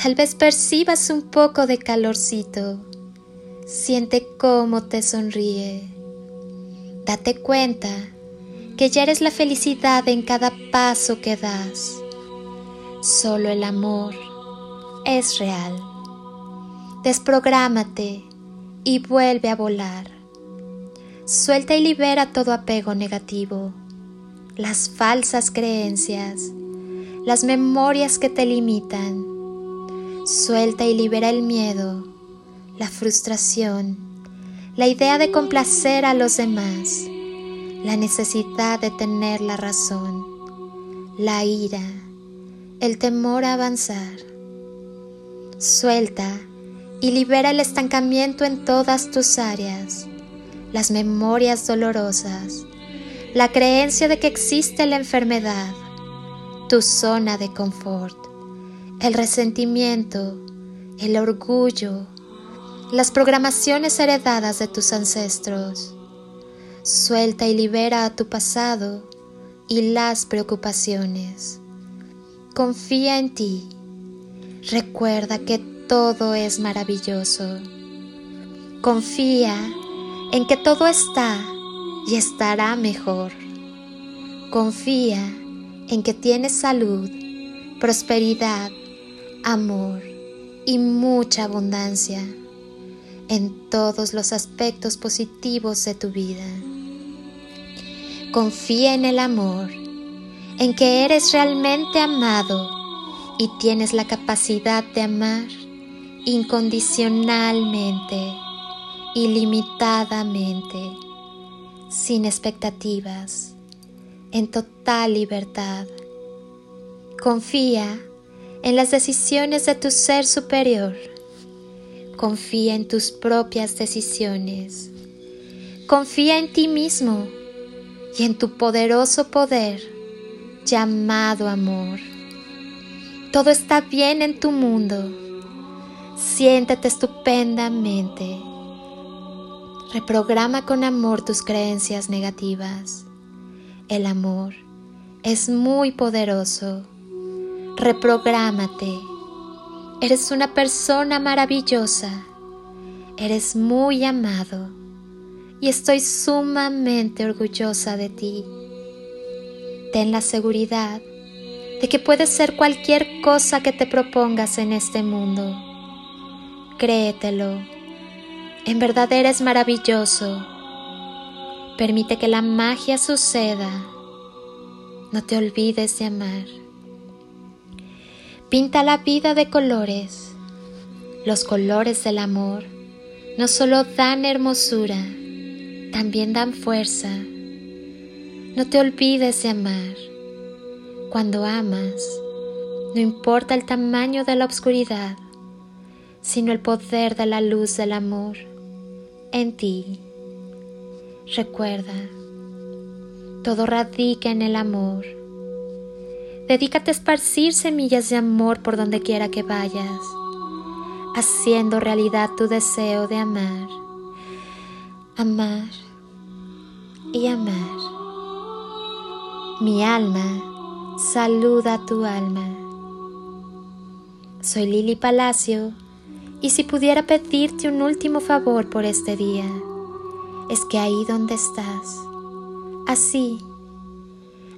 Tal vez percibas un poco de calorcito. Siente cómo te sonríe. Date cuenta que ya eres la felicidad en cada paso que das. Solo el amor es real. Desprográmate y vuelve a volar. Suelta y libera todo apego negativo, las falsas creencias, las memorias que te limitan. Suelta y libera el miedo, la frustración, la idea de complacer a los demás, la necesidad de tener la razón, la ira, el temor a avanzar. Suelta y libera el estancamiento en todas tus áreas, las memorias dolorosas, la creencia de que existe la enfermedad, tu zona de confort, el resentimiento, el orgullo, las programaciones heredadas de tus ancestros. Suelta y libera a tu pasado y las preocupaciones. Confía en ti. Recuerda que todo es maravilloso. Confía en que todo está y estará mejor. Confía en que tienes salud, prosperidad, amor y mucha abundancia en todos los aspectos positivos de tu vida. Confía en el amor, en que eres realmente amado y tienes la capacidad de amar incondicionalmente, ilimitadamente, sin expectativas, en total libertad. Confía en las decisiones de tu ser superior. Confía en tus propias decisiones. Confía en ti mismo y en tu poderoso poder llamado amor. Todo está bien en tu mundo Siéntete estupendamente. Reprograma con amor tus creencias negativas. El amor es muy poderoso. Reprográmate. Eres una persona maravillosa. Eres muy amado. Y estoy sumamente orgullosa de ti. Ten la seguridad de que puedes ser cualquier cosa que te propongas en este mundo Créetelo. En verdad eres maravilloso. Permite que la magia suceda. No te olvides de amar. Pinta la vida de colores. Los colores del amor no solo dan hermosura, también dan fuerza. No te olvides de amar. Cuando amas, no importa el tamaño de la oscuridad, sino el poder de la luz del amor en ti. Recuerda, todo radica en el amor. Dedícate a esparcir semillas de amor por donde quiera que vayas. haciendo realidad tu deseo de amar, amar y amar. Mi alma saluda a tu alma. Soy Lili Palacio y si pudiera pedirte un último favor por este día, es que ahí donde estás, así,